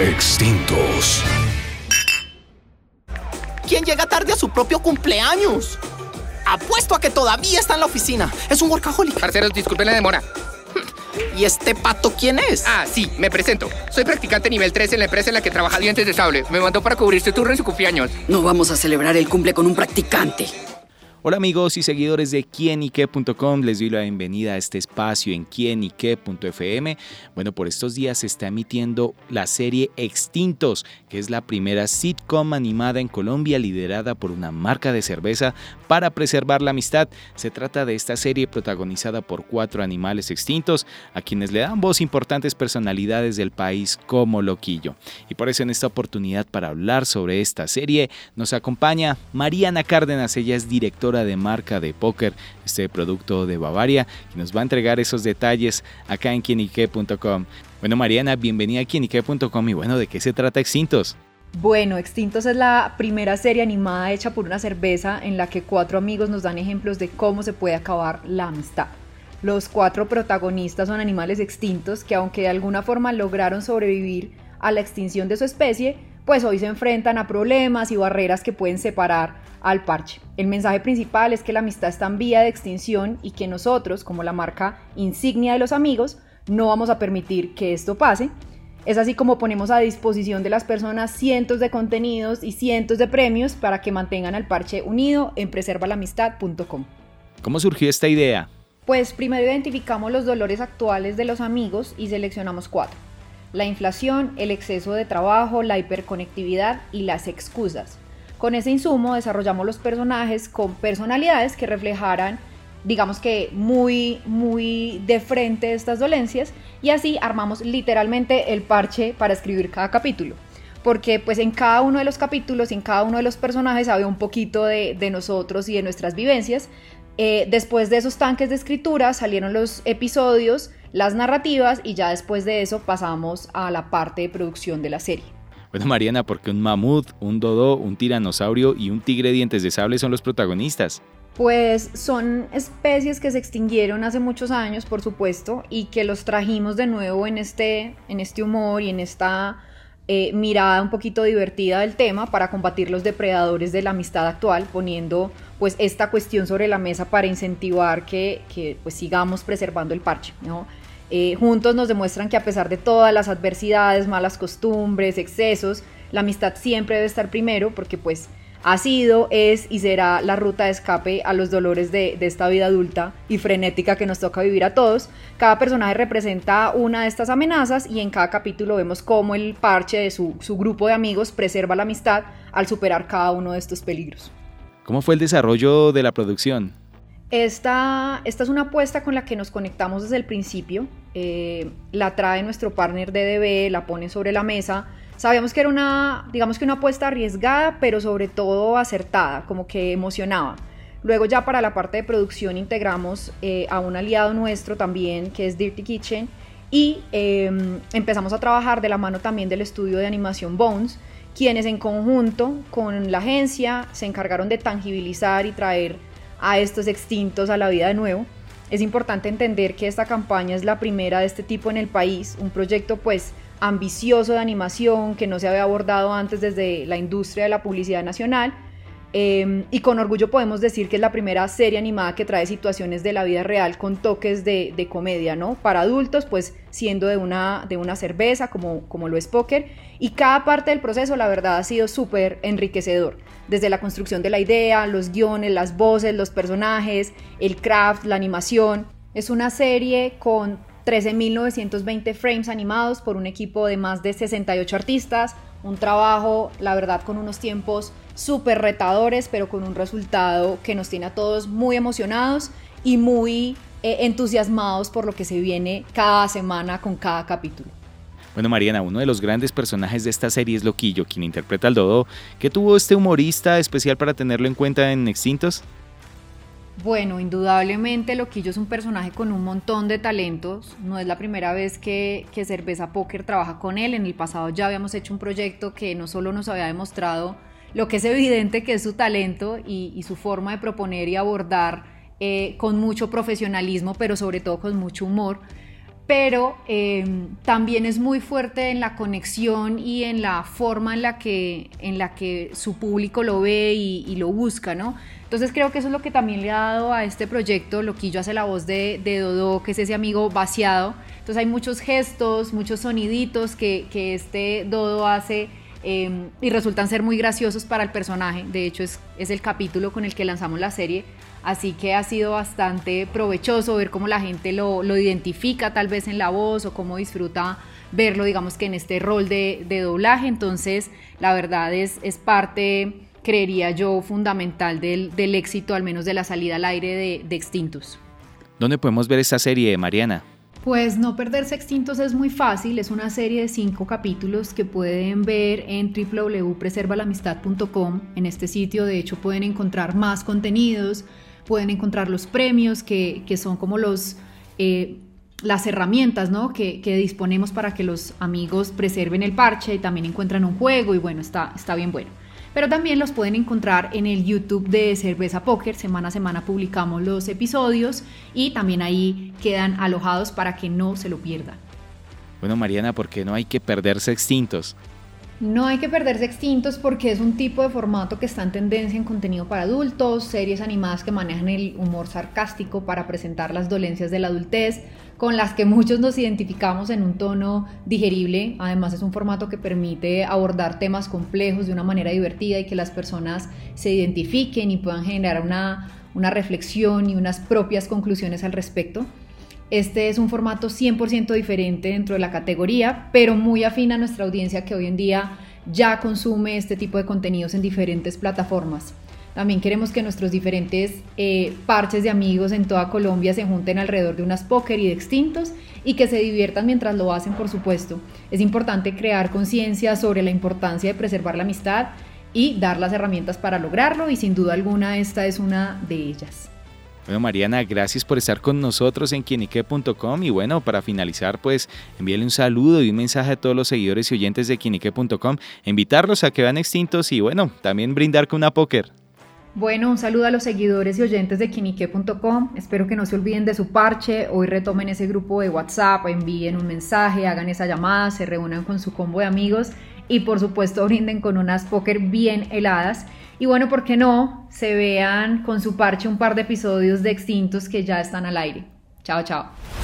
Extintos. ¿Quién llega tarde a su propio cumpleaños? Apuesto a que todavía está en la oficina. Es un workaholic. Parceros, disculpen la demora. ¿Y este pato quién es? Ah, sí, me presento. Soy practicante nivel 3 en la empresa en la que trabaja Dientes de Sable. Me mandó para cubrir su turno en su cumpleaños. No vamos a celebrar el cumple con un practicante. Hola amigos y seguidores de quienique.com, les doy la bienvenida a este espacio en quienique.fm. Bueno, por estos días se está emitiendo la serie Extintos, que es la primera sitcom animada en Colombia liderada por una marca de cerveza para preservar la amistad. Se trata de esta serie protagonizada por cuatro animales extintos, a quienes le dan voz importantes personalidades del país como Loquillo. Y por eso en esta oportunidad para hablar sobre esta serie nos acompaña Mariana Cárdenas, ella es directora de marca de póker, este producto de Bavaria, y nos va a entregar esos detalles acá en quienique.com. Bueno, Mariana, bienvenida a quienique.com y bueno, ¿de qué se trata Extintos? Bueno, Extintos es la primera serie animada hecha por una cerveza en la que cuatro amigos nos dan ejemplos de cómo se puede acabar la amistad. Los cuatro protagonistas son animales extintos que aunque de alguna forma lograron sobrevivir a la extinción de su especie, pues hoy se enfrentan a problemas y barreras que pueden separar al parche. El mensaje principal es que la amistad está en vía de extinción y que nosotros, como la marca insignia de los amigos, no vamos a permitir que esto pase. Es así como ponemos a disposición de las personas cientos de contenidos y cientos de premios para que mantengan al parche unido en preservalamistad.com. ¿Cómo surgió esta idea? Pues primero identificamos los dolores actuales de los amigos y seleccionamos cuatro la inflación, el exceso de trabajo, la hiperconectividad y las excusas. Con ese insumo desarrollamos los personajes con personalidades que reflejaran, digamos que muy, muy de frente estas dolencias y así armamos literalmente el parche para escribir cada capítulo. Porque pues en cada uno de los capítulos, en cada uno de los personajes había un poquito de, nosotros y de nuestras vivencias. Eh, después de esos tanques de escritura salieron los episodios las narrativas y ya después de eso pasamos a la parte de producción de la serie. Bueno, Mariana, porque un mamut, un dodo, un tiranosaurio y un tigre dientes de sable son los protagonistas. Pues son especies que se extinguieron hace muchos años, por supuesto, y que los trajimos de nuevo en este, en este humor y en esta eh, mirada un poquito divertida del tema para combatir los depredadores de la amistad actual, poniendo pues esta cuestión sobre la mesa para incentivar que, que pues sigamos preservando el parche, ¿no? Eh, juntos nos demuestran que a pesar de todas las adversidades, malas costumbres, excesos, la amistad siempre debe estar primero porque pues ha sido, es y será la ruta de escape a los dolores de, esta vida adulta y frenética que nos toca vivir a todos. Cada personaje representa una de estas amenazas y en cada capítulo vemos cómo el parche de su, su grupo de amigos preserva la amistad al superar cada uno de estos peligros. ¿Cómo fue el desarrollo de la producción? Esta, esta es una apuesta con la que nos conectamos desde el principio. Eh, la trae nuestro partner DDB, la pone sobre la mesa. Sabíamos que era una, digamos que una apuesta arriesgada, pero sobre todo acertada, como que emocionaba. Luego ya para la parte de producción integramos eh, a un aliado nuestro también, que es Dirty Kitchen, y em, empezamos a trabajar de la mano también del estudio de animación Bones, quienes en conjunto con la agencia se encargaron de tangibilizar y traer a estos extintos a la vida de nuevo. Es importante entender que esta campaña es la primera de este tipo en el país, un proyecto pues ambicioso de animación que no se había abordado antes desde la industria de la publicidad nacional Em, y con orgullo podemos decir que es la primera serie animada que trae situaciones de la vida real con toques de, comedia, ¿no? Para adultos, pues siendo de una, de una cerveza, como, como lo es póker. Y cada parte del proceso, la verdad, ha sido súper enriquecedor. Desde la construcción de la idea, los guiones, las voces, los personajes, el craft, la animación. Es una serie con 13.920 frames animados por un equipo de más de 68 artistas, un trabajo, la verdad, con unos tiempos súper retadores, pero con un resultado que nos tiene a todos muy emocionados y muy eh, entusiasmados por lo que se viene cada semana con cada capítulo. Bueno, Mariana, uno de los grandes personajes de esta serie es Loquillo, quien interpreta al Dodo. ¿Qué tuvo este humorista especial para tenerlo en cuenta en Extintos? Bueno, indudablemente Loquillo es un personaje con un montón de talentos. No es la primera vez que, que Cerveza Poker trabaja con él. En el pasado ya habíamos hecho un proyecto que no solo nos había demostrado lo que es evidente que es su talento y, su forma de proponer y abordar eh, con mucho profesionalismo, pero sobre todo con mucho humor. pero eh, también es muy fuerte en la conexión y en la forma en la que, en la que su público lo ve y, lo busca, ¿no? Entonces creo que eso es lo que también le ha dado a este proyecto. Loquillo hace la voz de, de Dodo, que es ese amigo vaciado. Entonces hay muchos gestos, muchos soniditos que, que este Dodo hace eh, y resultan ser muy graciosos para el personaje. De hecho es, es el capítulo con el que lanzamos la serie Así que ha sido bastante provechoso ver cómo la gente lo, identifica tal vez en la voz o cómo disfruta verlo, digamos que en este rol de, doblaje. Entonces, la verdad es, es parte, creería yo, fundamental del, éxito, al menos de la salida al aire de, de Extintus. ¿Dónde podemos ver esta serie, Mariana? Pues no perderse extintos es muy fácil, es una serie de cinco capítulos que pueden ver en www.preservalamistad.com. En este sitio de hecho pueden encontrar más contenidos, pueden encontrar los premios, que, son como los, eh, las herramientas ¿no? que, disponemos para que los amigos preserven el parche y también encuentran un juego y bueno, está, está bien bueno. Pero también los pueden encontrar en el YouTube de Cerveza Póker. Semana a semana publicamos los episodios y también ahí quedan alojados para que no se lo pierdan. Bueno, Mariana, ¿por qué no hay que perderse extintos? No hay que perderse extintos porque es un tipo de formato que está en tendencia en contenido para adultos, series animadas que manejan el humor sarcástico para presentar las dolencias de la adultez, con las que muchos nos identificamos en un tono digerible. Además es un formato que permite abordar temas complejos de una manera divertida y que las personas se identifiquen y puedan generar una, una reflexión y unas propias conclusiones al respecto. Este es un formato 100% diferente dentro de la categoría, pero muy afín a nuestra audiencia que hoy en día ya consume este tipo de contenidos en diferentes plataformas. También queremos que nuestros diferentes eh, parches de amigos en toda Colombia se junten alrededor de unas póker y de extintos y que se diviertan mientras lo hacen, por supuesto. Es importante crear conciencia sobre la importancia de preservar la amistad y dar las herramientas para lograrlo y sin duda alguna esta es una de ellas. Bueno, Mariana, gracias por estar con nosotros en quienique.com y bueno, para finalizar, pues envíale un saludo y un mensaje a todos los seguidores y oyentes de quienique.com, invitarlos a que vean extintos y bueno, también brindar con una póker. Bueno, un saludo a los seguidores y oyentes de quinique.com. Espero que no se olviden de su parche. Hoy retomen ese grupo de WhatsApp, envíen un mensaje, hagan esa llamada, se reúnan con su combo de amigos y por supuesto brinden con unas póker bien heladas. Y bueno, ¿por qué no? Se vean con su parche un par de episodios de Extintos que ya están al aire. Chao, chao.